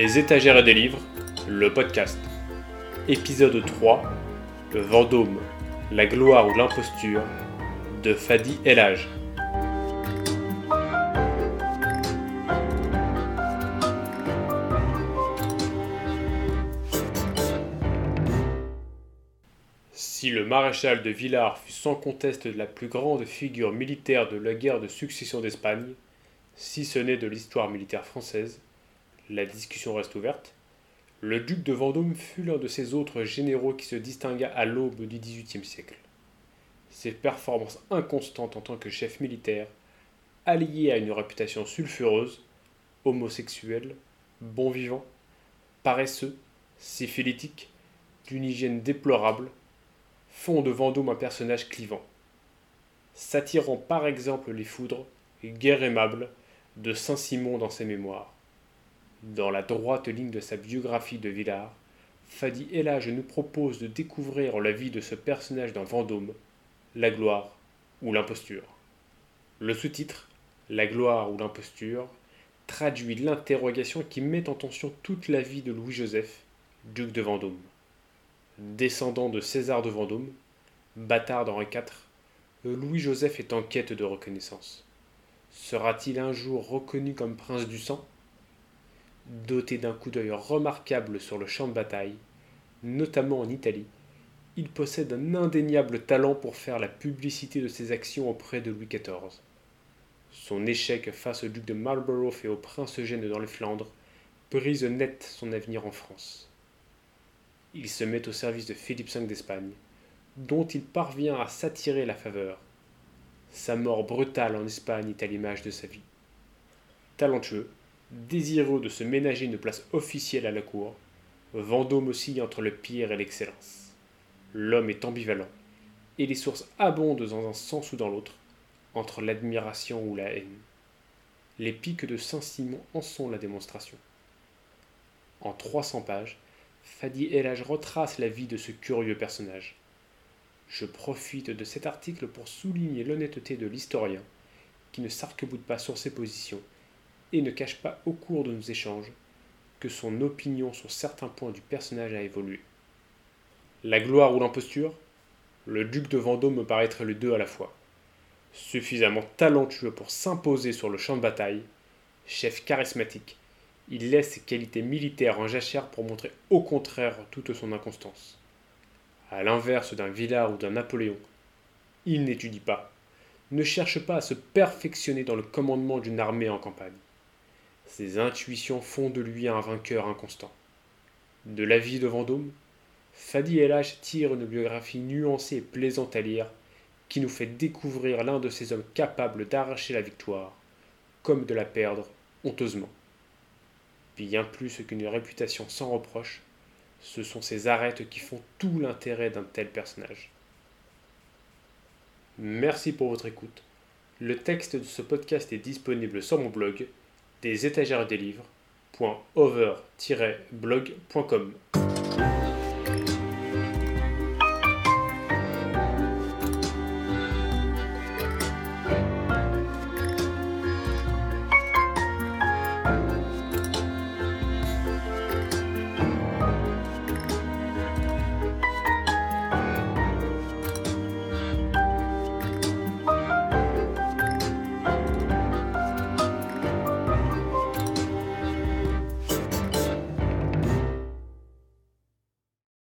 Des étagères et des livres, le podcast. Épisode 3 Le Vendôme, la gloire ou l'imposture de Fadi Elage. Si le maréchal de Villars fut sans conteste la plus grande figure militaire de la guerre de succession d'Espagne, si ce n'est de l'histoire militaire française, la discussion reste ouverte, le duc de Vendôme fut l'un de ces autres généraux qui se distingua à l'aube du XVIIIe siècle. Ses performances inconstantes en tant que chef militaire, alliées à une réputation sulfureuse, homosexuel, bon vivant, paresseux, syphilitique, d'une hygiène déplorable, font de Vendôme un personnage clivant, s'attirant par exemple les foudres, guère aimable, de Saint-Simon dans ses mémoires. Dans la droite ligne de sa biographie de Villars, Fadi Elage nous propose de découvrir la vie de ce personnage dans Vendôme, la gloire ou l'imposture. Le sous-titre, La gloire ou l'imposture, traduit l'interrogation qui met en tension toute la vie de Louis-Joseph, duc de Vendôme. Descendant de César de Vendôme, bâtard d'Henri IV, Louis-Joseph est en quête de reconnaissance. Sera-t-il un jour reconnu comme prince du sang? Doté d'un coup d'œil remarquable sur le champ de bataille, notamment en Italie, il possède un indéniable talent pour faire la publicité de ses actions auprès de Louis XIV. Son échec face au duc de Marlborough et au prince Eugène dans les Flandres brise net son avenir en France. Il se met au service de Philippe V d'Espagne, dont il parvient à s'attirer la faveur. Sa mort brutale en Espagne est à l'image de sa vie. Talentueux, désireux de se ménager une place officielle à la cour, Vendôme oscille entre le pire et l'excellence. L'homme est ambivalent, et les sources abondent dans un sens ou dans l'autre, entre l'admiration ou la haine. Les pics de Saint-Simon en sont la démonstration. En 300 pages, Fadi Elage retrace la vie de ce curieux personnage. Je profite de cet article pour souligner l'honnêteté de l'historien, qui ne s'arc-boute pas sur ses positions et ne cache pas au cours de nos échanges que son opinion sur certains points du personnage a évolué. La gloire ou l'imposture Le duc de Vendôme me paraîtrait les deux à la fois. Suffisamment talentueux pour s'imposer sur le champ de bataille, chef charismatique, il laisse ses qualités militaires en jachère pour montrer au contraire toute son inconstance. À l'inverse d'un Villard ou d'un Napoléon, il n'étudie pas, ne cherche pas à se perfectionner dans le commandement d'une armée en campagne. Ses intuitions font de lui un vainqueur inconstant. De la vie de Vendôme, Fadi Elage tire une biographie nuancée et plaisante à lire qui nous fait découvrir l'un de ces hommes capables d'arracher la victoire, comme de la perdre honteusement. Bien plus qu'une réputation sans reproche, ce sont ces arêtes qui font tout l'intérêt d'un tel personnage. Merci pour votre écoute. Le texte de ce podcast est disponible sur mon blog des étagères des livres.over-blog.com.